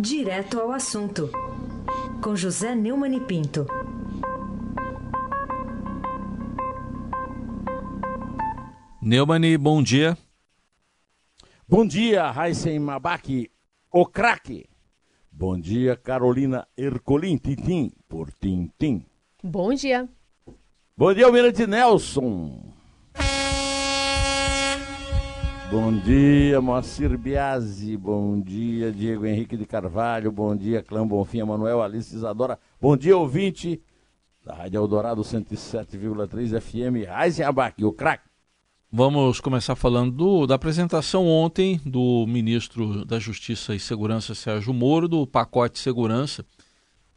Direto ao assunto, com José Neumann e Pinto. Neumann, bom dia. Bom dia, Raíssen Mabaki, o craque. Bom dia, Carolina Ercolim, Tintim, por Tintim. Bom dia. Bom dia, Almirante Nelson. Bom dia, Moacir Biasi. Bom dia, Diego Henrique de Carvalho. Bom dia, Clã Bonfim, Manuel Alice Isadora. Bom dia, ouvinte da Rádio Eldorado 107,3 FM. Raizen Abac, o craque. Vamos começar falando do, da apresentação ontem do ministro da Justiça e Segurança, Sérgio Moro, do pacote de segurança,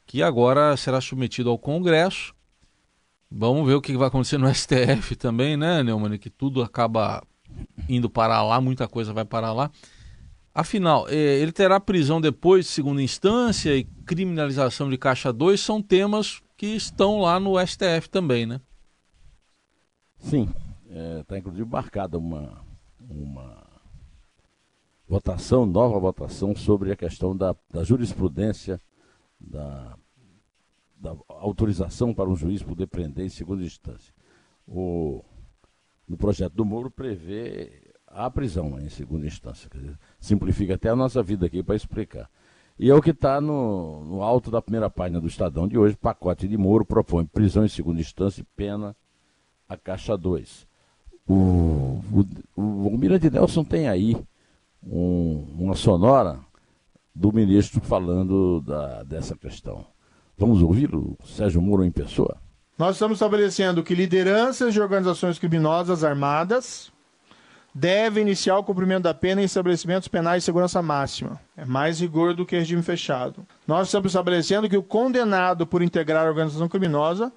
que agora será submetido ao Congresso. Vamos ver o que vai acontecer no STF também, né, Neumann? Que tudo acaba indo para lá, muita coisa vai para lá. Afinal, é, ele terá prisão depois de segunda instância e criminalização de Caixa 2 são temas que estão lá no STF também, né? Sim, está é, tá inclusive marcada uma, uma votação, nova votação sobre a questão da, da jurisprudência, da, da autorização para um juiz poder prender em segunda instância. O, no projeto do Moro prevê a prisão em segunda instância. Dizer, simplifica até a nossa vida aqui para explicar. E é o que está no, no, alto da primeira página do Estadão de hoje. Pacote de Moro propõe prisão em segunda instância e pena a Caixa 2. O, o, o Almirante Nelson tem aí um, uma sonora do ministro falando da, dessa questão. Vamos ouvir o Sérgio Moro em pessoa? Nós estamos estabelecendo que lideranças de organizações criminosas armadas devem iniciar o cumprimento da pena em estabelecimentos penais de segurança máxima. É mais rigor do que regime fechado. Nós estamos estabelecendo que o condenado por integrar a organização criminosa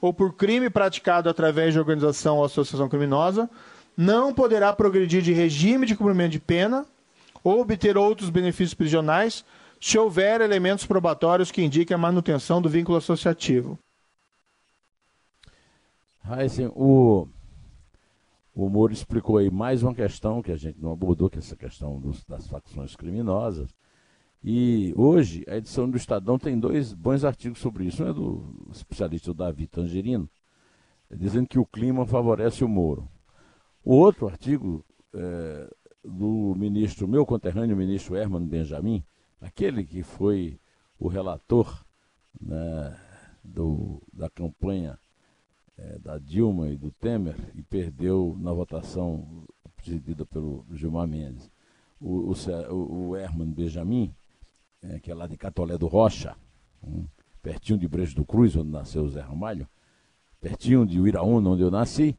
ou por crime praticado através de organização ou associação criminosa não poderá progredir de regime de cumprimento de pena ou obter outros benefícios prisionais se houver elementos probatórios que indiquem a manutenção do vínculo associativo. Heisen, o, o Moro explicou aí mais uma questão que a gente não abordou, que é essa questão dos, das facções criminosas. E hoje a edição do Estadão tem dois bons artigos sobre isso. Um é do especialista Davi Tangerino, dizendo que o clima favorece o Moro. O outro artigo é, do ministro, meu conterrâneo, ministro Herman Benjamin, aquele que foi o relator né, do, da campanha é, da Dilma e do Temer e perdeu na votação presidida pelo Gilmar Mendes. O, o, o Herman Benjamin, é, que é lá de Catolé do Rocha, um, pertinho de Brejo do Cruz, onde nasceu o Zé Ramalho, pertinho de Uiraúna, onde eu nasci,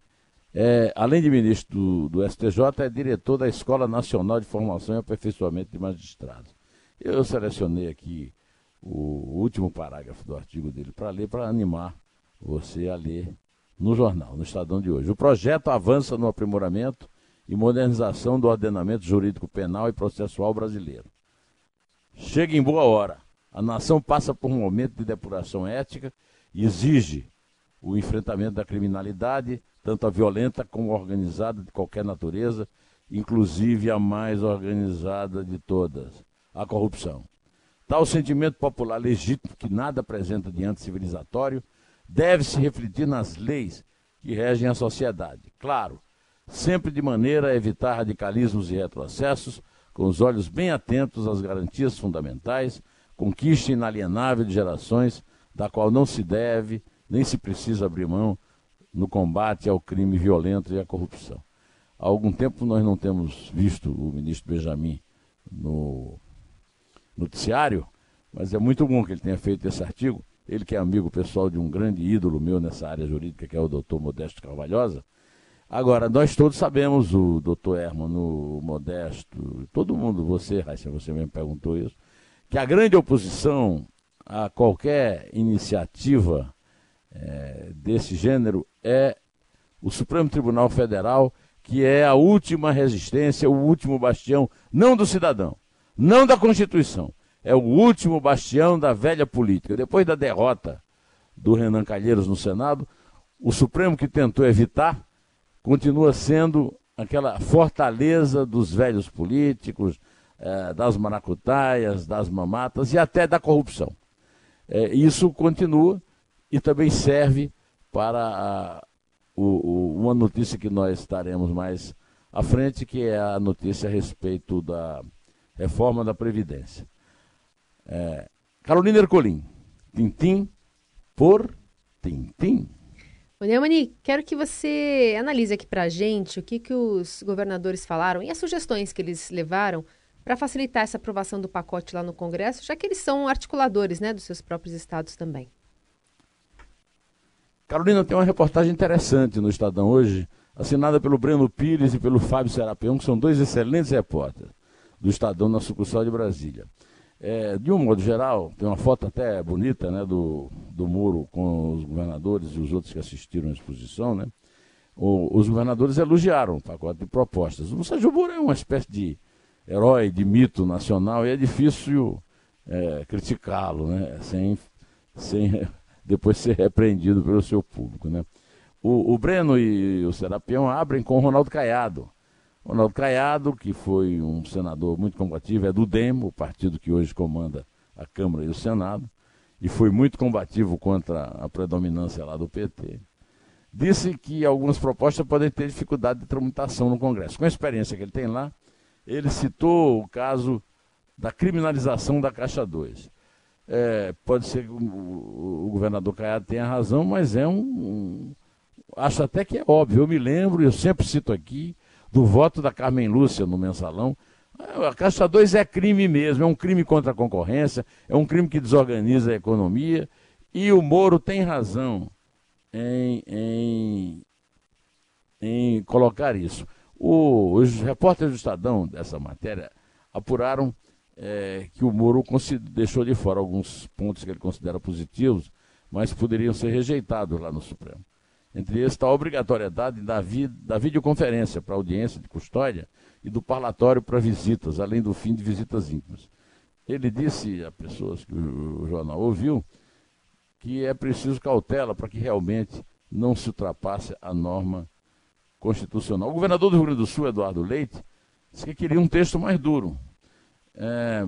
é, além de ministro do, do, STJ, é diretor da Escola Nacional de Formação e Aperfeiçoamento de Magistrados. Eu selecionei aqui o último parágrafo do artigo dele para ler, para animar você a ler no jornal, no Estadão de hoje. O projeto avança no aprimoramento e modernização do ordenamento jurídico penal e processual brasileiro. Chega em boa hora. A nação passa por um momento de depuração ética e exige o enfrentamento da criminalidade, tanto a violenta como a organizada de qualquer natureza, inclusive a mais organizada de todas, a corrupção. Tal sentimento popular legítimo que nada apresenta de anticivilizatório deve se refletir nas leis que regem a sociedade. Claro, sempre de maneira a evitar radicalismos e retrocessos, com os olhos bem atentos às garantias fundamentais, conquista inalienável de gerações, da qual não se deve nem se precisa abrir mão no combate ao crime violento e à corrupção. Há algum tempo nós não temos visto o ministro Benjamin no noticiário, mas é muito bom que ele tenha feito esse artigo, ele que é amigo pessoal de um grande ídolo meu nessa área jurídica, que é o doutor Modesto Carvalhosa. Agora, nós todos sabemos, o doutor Hermano o Modesto, todo mundo, você, Raíssa, você mesmo perguntou isso, que a grande oposição a qualquer iniciativa é, desse gênero é o Supremo Tribunal Federal, que é a última resistência, o último bastião, não do cidadão, não da Constituição, é o último bastião da velha política. Depois da derrota do Renan Calheiros no Senado, o Supremo que tentou evitar continua sendo aquela fortaleza dos velhos políticos, é, das maracutaias, das mamatas e até da corrupção. É, isso continua e também serve para a, o, o, uma notícia que nós estaremos mais à frente, que é a notícia a respeito da reforma da Previdência. É, Carolina Ercolim, Tintim por Tintim. Ô, Neumani, quero que você analise aqui para a gente o que, que os governadores falaram e as sugestões que eles levaram para facilitar essa aprovação do pacote lá no Congresso, já que eles são articuladores né, dos seus próprios estados também. Carolina, tem uma reportagem interessante no Estadão hoje, assinada pelo Breno Pires e pelo Fábio Serapião, que são dois excelentes repórteres do Estadão na sucursal de Brasília. É, de um modo geral, tem uma foto até bonita né, do, do muro com os governadores e os outros que assistiram à exposição. Né? O, os governadores elogiaram o pacote de propostas. O Sérgio Moro é uma espécie de herói, de mito nacional, e é difícil é, criticá-lo, né? sem, sem depois ser repreendido pelo seu público. Né? O, o Breno e o Serapião abrem com o Ronaldo Caiado Ronaldo Caiado, que foi um senador muito combativo, é do DEM, o partido que hoje comanda a Câmara e o Senado, e foi muito combativo contra a predominância lá do PT. Disse que algumas propostas podem ter dificuldade de tramitação no Congresso. Com a experiência que ele tem lá, ele citou o caso da criminalização da Caixa 2. É, pode ser que o, o, governador Caiado tenha razão, mas é um, um. Acho até que é óbvio. Eu me lembro, eu sempre cito aqui, do voto da Carmen Lúcia no mensalão. A Caixa 2 é crime mesmo, é um crime contra a concorrência, é um crime que desorganiza a economia. E o Moro tem razão em, em, em colocar isso. O, os repórteres do Estadão dessa matéria apuraram é, que o Moro deixou de fora alguns pontos que ele considera positivos, mas poderiam ser rejeitados lá no Supremo. Entre eles está a obrigatoriedade da, vi, da videoconferência para audiência de custódia e do parlatório para visitas, além do fim de visitas íntimas. Ele disse a pessoas que o, jornal ouviu que é preciso cautela para que realmente não se ultrapasse a norma constitucional. O governador do Rio Grande do Sul, Eduardo Leite, disse que queria um texto mais duro. É,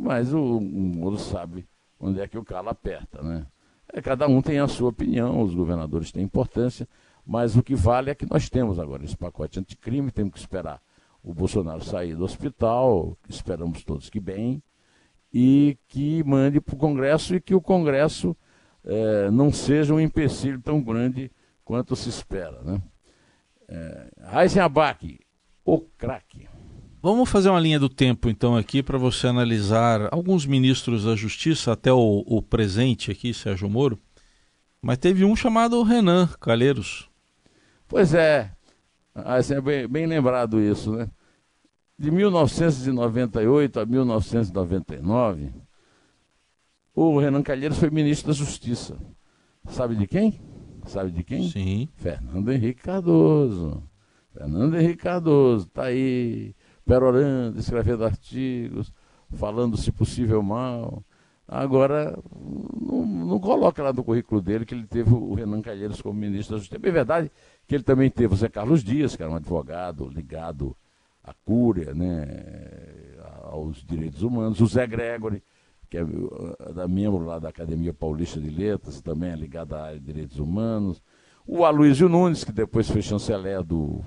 mas o, o Moro sabe onde é que o calo aperta, né? É, cada um tem a sua opinião, os governadores têm importância, mas o que vale é que nós temos agora esse pacote anticrime, temos que esperar o Bolsonaro sair do hospital, esperamos todos que bem, e que mande para o Congresso e que o Congresso é, não seja um empecilho tão grande quanto se espera. Né? É, o craque. Vamos fazer uma linha do tempo então aqui para você analisar alguns ministros da Justiça, até o, o, presente aqui, Sérgio Moro. Mas teve um chamado Renan Calheiros. Pois é, assim, é bem, bem lembrado isso, né? De 1998 a 1999, o Renan Calheiros foi ministro da Justiça. Sabe de quem? Sabe de quem? Sim. Fernando Henrique Cardoso. Fernando Henrique Cardoso, tá aí perorando, escrevendo artigos, falando se possível mal. Agora, não, não, coloca lá no currículo dele que ele teve o Renan Calheiros como ministro da Justiça. É verdade que ele também teve o Zé Carlos Dias, que era um advogado ligado à cúria, né, aos direitos humanos. O Zé Gregory, que é da membro lá da Academia Paulista de Letras, também é ligado à área de direitos humanos. O Aloysio Nunes, que depois foi chanceler do,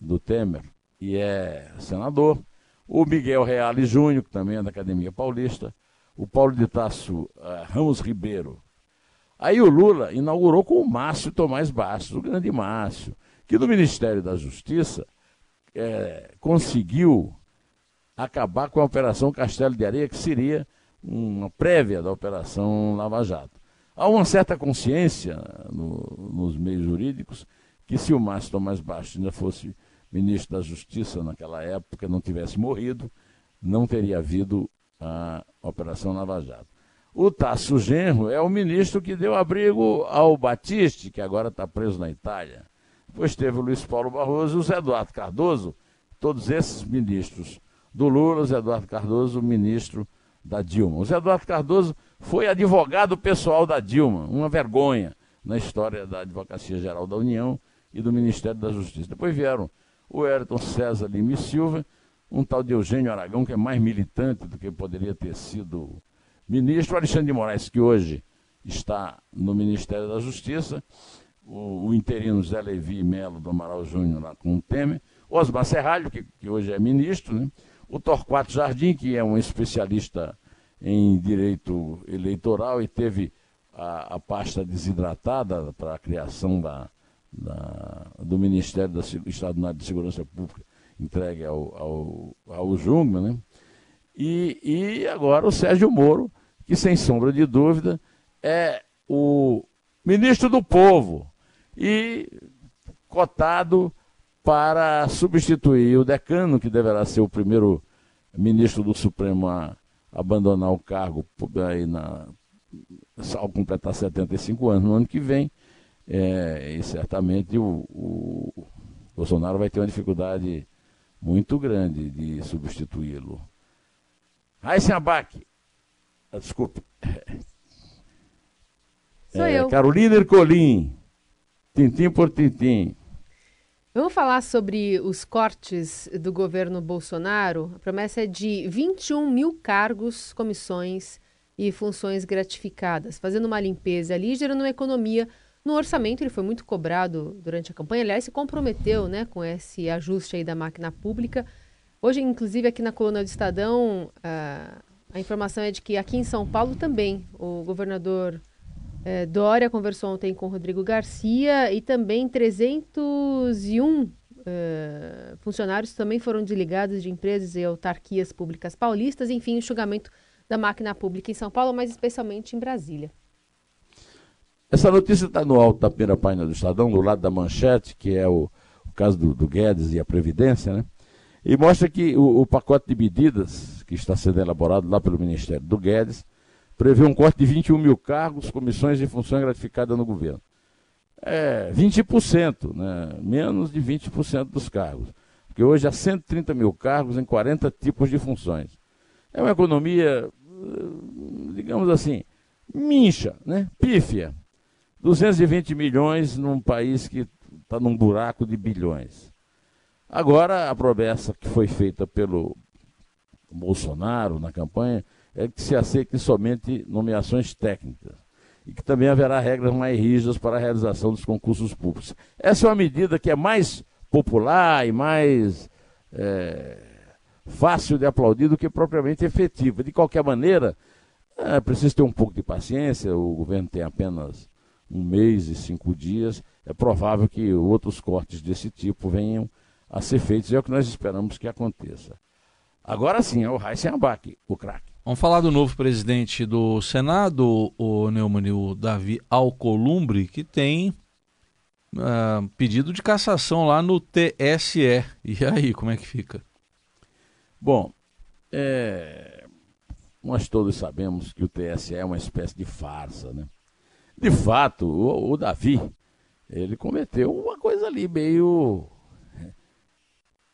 do Temer e é senador, o Miguel Reale Júnior, que também é da Academia Paulista, o Paulo de Tasso uh, Ramos Ribeiro. Aí o Lula inaugurou com o Márcio Tomás Bastos, o grande Márcio, que do Ministério da Justiça é, conseguiu acabar com a Operação Castelo de Areia, que seria uma prévia da Operação Lava Jato. Há uma certa consciência no, nos meios jurídicos que se o Márcio Tomás Bastos ainda fosse ministro da Justiça naquela época não tivesse morrido, não teria havido a Operação Lava Jato. O Tasso Genro é o ministro que deu abrigo ao Batiste, que agora está preso na Itália. Depois teve o Luiz Paulo Barroso e o Zé Eduardo Cardoso, todos esses ministros do Lula, o Zé Eduardo Cardoso, ministro da Dilma. O Zé Eduardo Cardoso foi advogado pessoal da Dilma, uma vergonha na história da Advocacia Geral da União e do Ministério da Justiça. Depois vieram o Ayrton César Lima e Silva, um tal de Eugênio Aragão, que é mais militante do que poderia ter sido ministro, o Alexandre de Moraes, que hoje está no Ministério da Justiça, o, o interino Zé Levi Melo do Amaral Júnior lá com o Temer, Osmar Serralho, que, que hoje é ministro, né? o Torquato Jardim, que é um especialista em direito eleitoral e teve a, a pasta desidratada para a criação da, da, do Ministério da Estado de Segurança Pública entregue ao, ao, ao Jungmann, né? E, e agora o Sérgio Moro, que sem sombra de dúvida é o ministro do povo e cotado para substituir o decano, que deverá ser o primeiro ministro do Supremo a abandonar o cargo aí na, ao completar 75 anos no ano que vem. É, e certamente o, o Bolsonaro vai ter uma dificuldade muito grande de substituí-lo. Raíssa Abac, ah, desculpe. Sou é, eu. Carolina Ercolim, tintim por tintim. Vamos falar sobre os cortes do governo Bolsonaro. A promessa é de 21 mil cargos, comissões e funções gratificadas, fazendo uma limpeza ali, gerando uma economia no orçamento. Ele foi muito cobrado durante a campanha, aliás, se comprometeu né, com esse ajuste aí da máquina pública. Hoje, inclusive, aqui na coluna do Estadão, a, a informação é de que aqui em São Paulo também o governador é, Dória conversou ontem com Rodrigo Garcia e também 301 é, funcionários também foram desligados de empresas e autarquias públicas paulistas. Enfim, enxugamento da máquina pública em São Paulo, mas especialmente em Brasília. Essa notícia está no alto da primeira página do Estadão, do lado da manchete, que é o, o caso do, do, Guedes e a Previdência, né? E mostra que o, o pacote de medidas que está sendo elaborado lá pelo Ministério do Guedes prevê um corte de 21 mil cargos, comissões e funções gratificadas no governo. É 20%, né? menos de 20% dos cargos. Porque hoje há 130 mil cargos em 40 tipos de funções. É uma economia, eh, digamos assim, mincha, né? pífia. 220 milhões num país que está num buraco de bilhões. Agora, a promessa que foi feita pelo Bolsonaro na campanha é que se aceite somente nomeações técnicas e que também haverá regras mais rígidas para a realização dos concursos públicos. Essa é uma medida que é mais popular e mais é, fácil de aplaudir do que propriamente efetiva. De qualquer maneira, é preciso ter um pouco de paciência, o governo tem apenas um mês e cinco dias. É provável que outros cortes desse tipo venham a ser feitos, é o que nós esperamos que aconteça. Agora sim, é o Raíssen Abac, o craque. Vamos falar do novo presidente do Senado, o Neumann, o Davi Alcolumbre, que tem uh, pedido de cassação lá no TSE. E aí, como é que fica? Bom, é... nós todos sabemos que o TSE é uma espécie de farsa, né? De fato, o, o Davi, ele cometeu uma coisa ali meio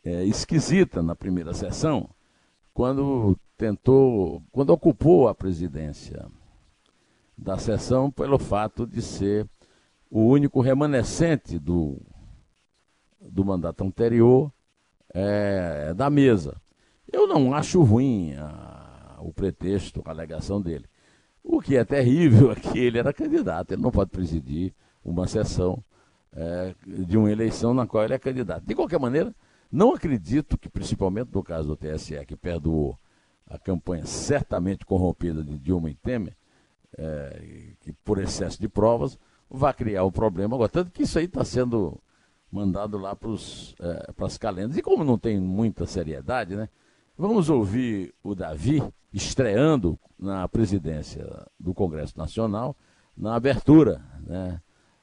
é, esquisita na primeira sessão, quando tentou, quando ocupou a presidência da sessão pelo fato de ser o único remanescente do, do mandato anterior é, da mesa. Eu não acho ruim a, o pretexto, a alegação dele. O que é terrível é que ele era candidato, ele não pode presidir uma sessão é, de uma eleição na qual ele é candidato. De qualquer maneira, não acredito que, principalmente no caso do TSE, que perdoou a campanha certamente corrompida de Dilma e Temer, é, que por excesso de provas, vai criar o problema agora. Tanto que isso aí está sendo mandado lá para é, as calendas. E como não tem muita seriedade, né? Vamos ouvir o Davi estreando na presidência do Congresso Nacional na abertura né,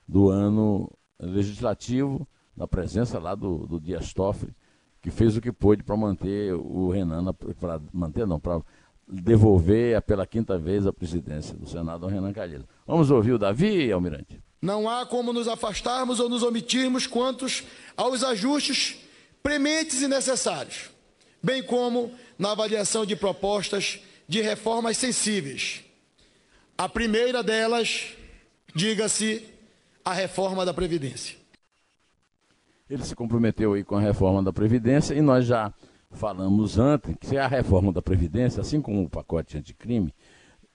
do ano legislativo, na presença lá do, do Dias Toffoli, que fez o que pôde para manter o Renan, para manter não, para devolver pela quinta vez a presidência do Senado ao Renan Calheiros. Vamos ouvir o Davi, Almirante? Não há como nos afastarmos ou nos omitirmos quantos aos ajustes prementes e necessários, bem como na avaliação de propostas de reformas sensíveis. A primeira delas, diga-se, a reforma da Previdência. Ele se comprometeu aí com a reforma da Previdência e nós já falamos antes, que a reforma da Previdência, assim como o pacote anticrime,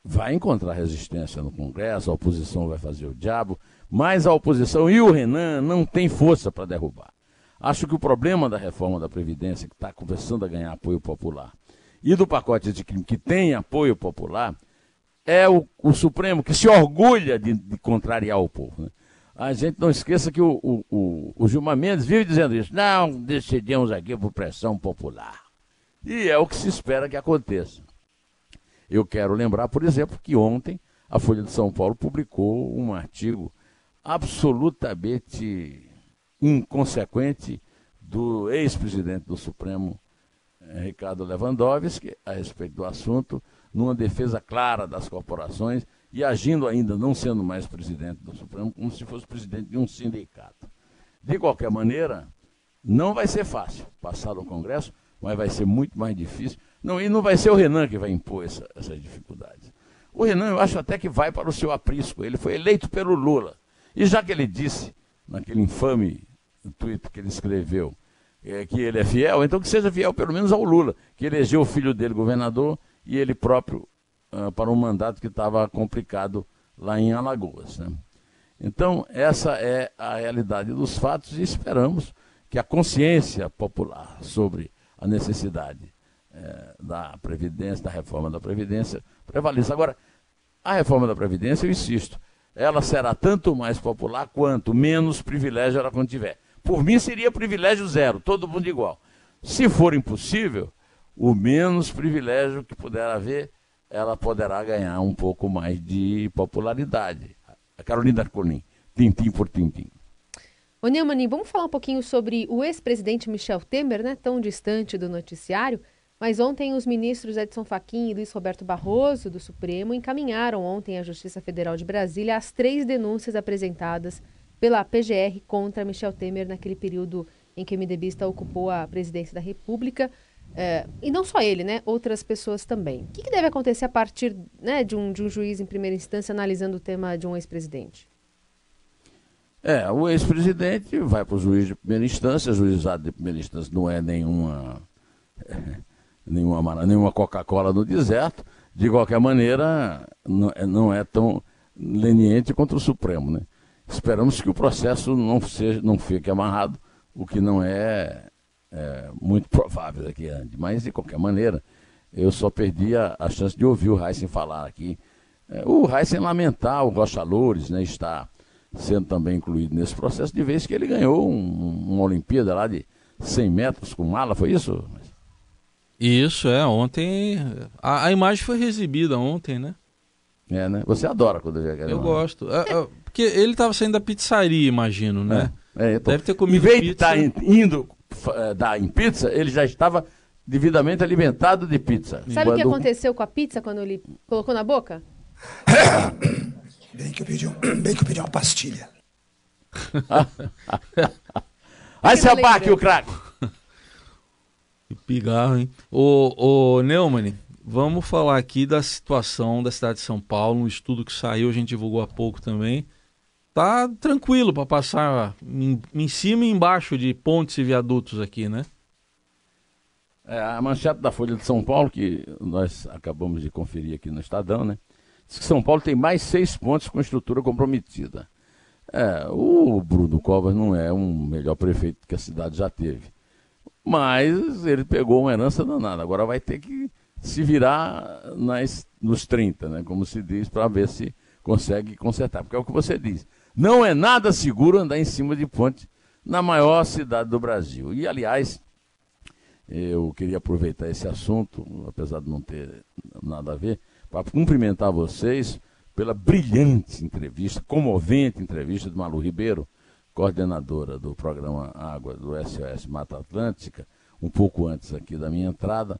vai encontrar resistência no Congresso, a oposição vai fazer o diabo, mas a oposição e o Renan não tem força para derrubar. Acho que o problema da reforma da Previdência, que está começando a ganhar apoio popular, e do pacote de crime que tem apoio popular, é o, o Supremo que se orgulha de, de contrariar o povo. Né? A gente não esqueça que o, o, o, o Gilmar Mendes vive dizendo isso. Não, decidimos aqui por pressão popular. E é o que se espera que aconteça. Eu quero lembrar, por exemplo, que ontem a Folha de São Paulo publicou um artigo absolutamente inconsequente do ex-presidente do Supremo, eh, Ricardo Lewandowski, a respeito do assunto, numa defesa clara das corporações e agindo ainda, não sendo mais presidente do Supremo, como se fosse presidente de um sindicato. De qualquer maneira, não vai ser fácil passar no Congresso, mas vai ser muito mais difícil. Não, e não vai ser o Renan que vai impor essa, essas dificuldades. O Renan, eu acho até que vai para o seu aprisco. Ele foi eleito pelo Lula. E já que ele disse, naquele infame tweet que ele escreveu, é, que ele é fiel, então que seja fiel pelo menos ao Lula, que elegeu o filho dele governador e ele próprio uh, para um mandato que estava complicado lá em Alagoas. Né? Então, essa é a realidade dos fatos e esperamos que a consciência popular sobre a necessidade é, da Previdência, da reforma da Previdência, prevaleça. Agora, a reforma da Previdência, eu insisto, ela será tanto mais popular quanto menos privilégio ela contiver. Por mim seria privilégio zero, todo mundo igual. Se for impossível, o menos privilégio que puder haver, ela poderá ganhar um pouco mais de popularidade. A Carolina Colim, tintim por tintim. Ô Neumann, vamos falar um pouquinho sobre o ex-presidente Michel Temer, né, tão distante do noticiário, mas ontem os ministros Edson Fachin e Luiz Roberto Barroso, do Supremo, encaminharam ontem à Justiça Federal de Brasília as três denúncias apresentadas pela PGR contra Michel Temer naquele período em que o MDBista ocupou a presidência da República. É, e não só ele, né? Outras pessoas também. O que, que deve acontecer a partir né, de, um, de um juiz em primeira instância analisando o tema de um ex-presidente? É, o ex-presidente vai para o juiz de primeira instância, juizado de primeira instância não é nenhuma, nenhuma, nenhuma Coca-Cola no deserto, de qualquer maneira, não é, não é tão leniente contra o Supremo. Né? Esperamos que o processo não, seja, não fique amarrado, o que não é, é muito provável aqui antes. Mas, de qualquer maneira, eu só perdi a, a chance de ouvir o Heisen falar aqui. É, o Heisen lamentar o Rocha Loures, né, está sendo também incluído nesse processo, de vez que ele ganhou um, uma Olimpíada lá de 100 metros com mala, foi isso? Isso, é. Ontem. A, a imagem foi exibida ontem, né? É, né? Você adora quando vê aquela Eu gosto. É, é, porque ele estava saindo da pizzaria, imagino, né? É, é Deve ter comido. Em vez pizza... de estar tá indo uh, dar em pizza, ele já estava devidamente alimentado de pizza. Sabe o que aconteceu com a pizza quando ele colocou na boca? Bem que eu pedi, um, bem que eu pedi uma pastilha. Aí se abaque o craque. Que pigarro, hein? Ô, ô Neumann, vamos falar aqui da situação da cidade de São Paulo, um estudo que saiu, a gente divulgou há pouco também. Tá tranquilo para passar em, em, cima e embaixo de pontes e viadutos aqui, né? É, a manchete da Folha de São Paulo, que nós acabamos de conferir aqui no Estadão, né? São Paulo tem mais seis pontos com estrutura comprometida. É, o Bruno Covas não é um melhor prefeito que a cidade já teve. Mas ele pegou uma herança danada. Agora vai ter que se virar nas, nos 30, né, como se diz, para ver se consegue consertar. Porque é o que você diz. Não é nada seguro andar em cima de ponte na maior cidade do Brasil. E, aliás, eu queria aproveitar esse assunto, apesar de não ter nada a ver, para cumprimentar vocês pela brilhante entrevista, comovente entrevista de Malu Ribeiro, coordenadora do programa Água do SOS Mata Atlântica, um pouco antes aqui da minha entrada,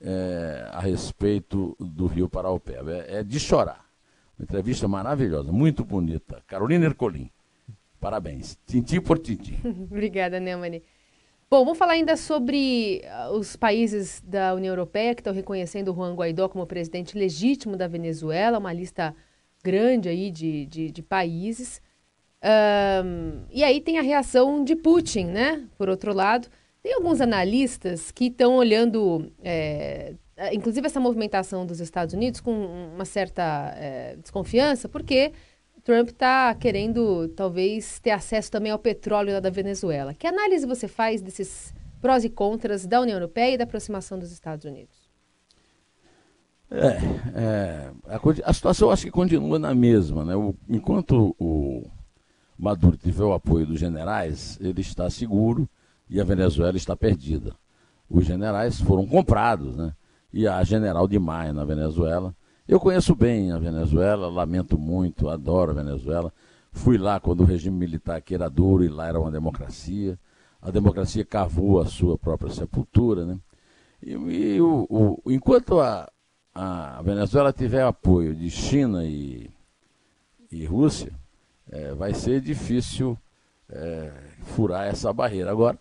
é, a respeito do Rio Paraupeba. É, é, de chorar. Uma entrevista maravilhosa, muito bonita. Carolina Ercolim. Parabéns. Tintim por tintim. Obrigada, Neumani. Bom, vamos falar ainda sobre uh, os países da União Europeia que estão reconhecendo o Juan Guaidó como presidente legítimo da Venezuela, uma lista grande aí de, de, de países. Um, e aí tem a reação de Putin, né? Por outro lado, Tem alguns analistas que estão olhando, é, inclusive essa movimentação dos Estados Unidos, com uma certa é, desconfiança, porque Trump está querendo, talvez, ter acesso também ao petróleo da Venezuela. Que análise você faz desses prós e contras da União Europeia e da aproximação dos Estados Unidos? É, é a, a, situação acho que continua na mesma. Né? O, enquanto o Maduro tiver o apoio dos generais, ele está seguro e a Venezuela está perdida. Os generais foram comprados, né? E a general de Maia na Venezuela. Eu conheço bem a Venezuela, lamento muito, adoro a Venezuela. Fui lá quando o regime militar aqui era duro e lá era uma democracia. A democracia cavou a sua própria sepultura, né? E, e o, o, enquanto a, a Venezuela tiver apoio de China e, e Rússia, é, vai ser difícil é, furar essa barreira. Agora,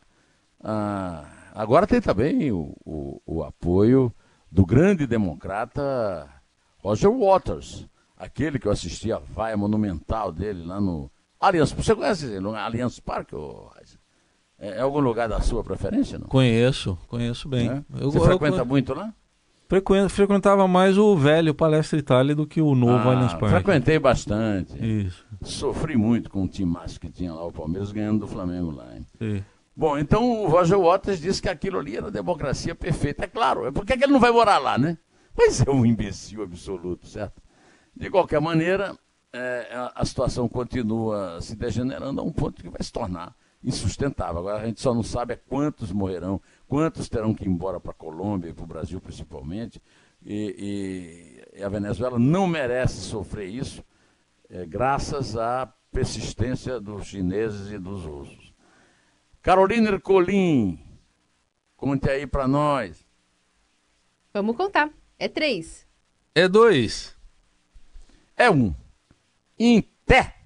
ah, agora tem também o, o, o, apoio do grande democrata Roger Waters, aquele que eu assisti a vaia monumental dele lá no Allianz. Você conhece no Allianz Parque? É, é algum lugar da sua preferência? Não? Conheço, conheço bem. É? Eu, Você eu, frequenta eu, muito lá? frequentava mais o velho Palestra Itália do que o novo ah, Allianz Parque. Frequentei bastante. Isso. Sofri muito com o timaço que tinha lá, o Palmeiras ganhando do Flamengo lá. Hein? Bom, então o Roger Waters disse que aquilo ali era democracia perfeita. É claro, é por que ele não vai morar lá, né? Mas é um imbecil absoluto, certo? De qualquer maneira, é, a situação continua se degenerando a um ponto que vai se tornar insustentável. Agora a gente só não sabe é quantos morrerão, quantos terão que ir embora para a Colômbia e para o Brasil principalmente. E, e, a Venezuela não merece sofrer isso, é, graças à persistência dos chineses e dos russos. Carolina Ercolim, conte aí para nós. Vamos contar. É três. É dois. É um. Em pé.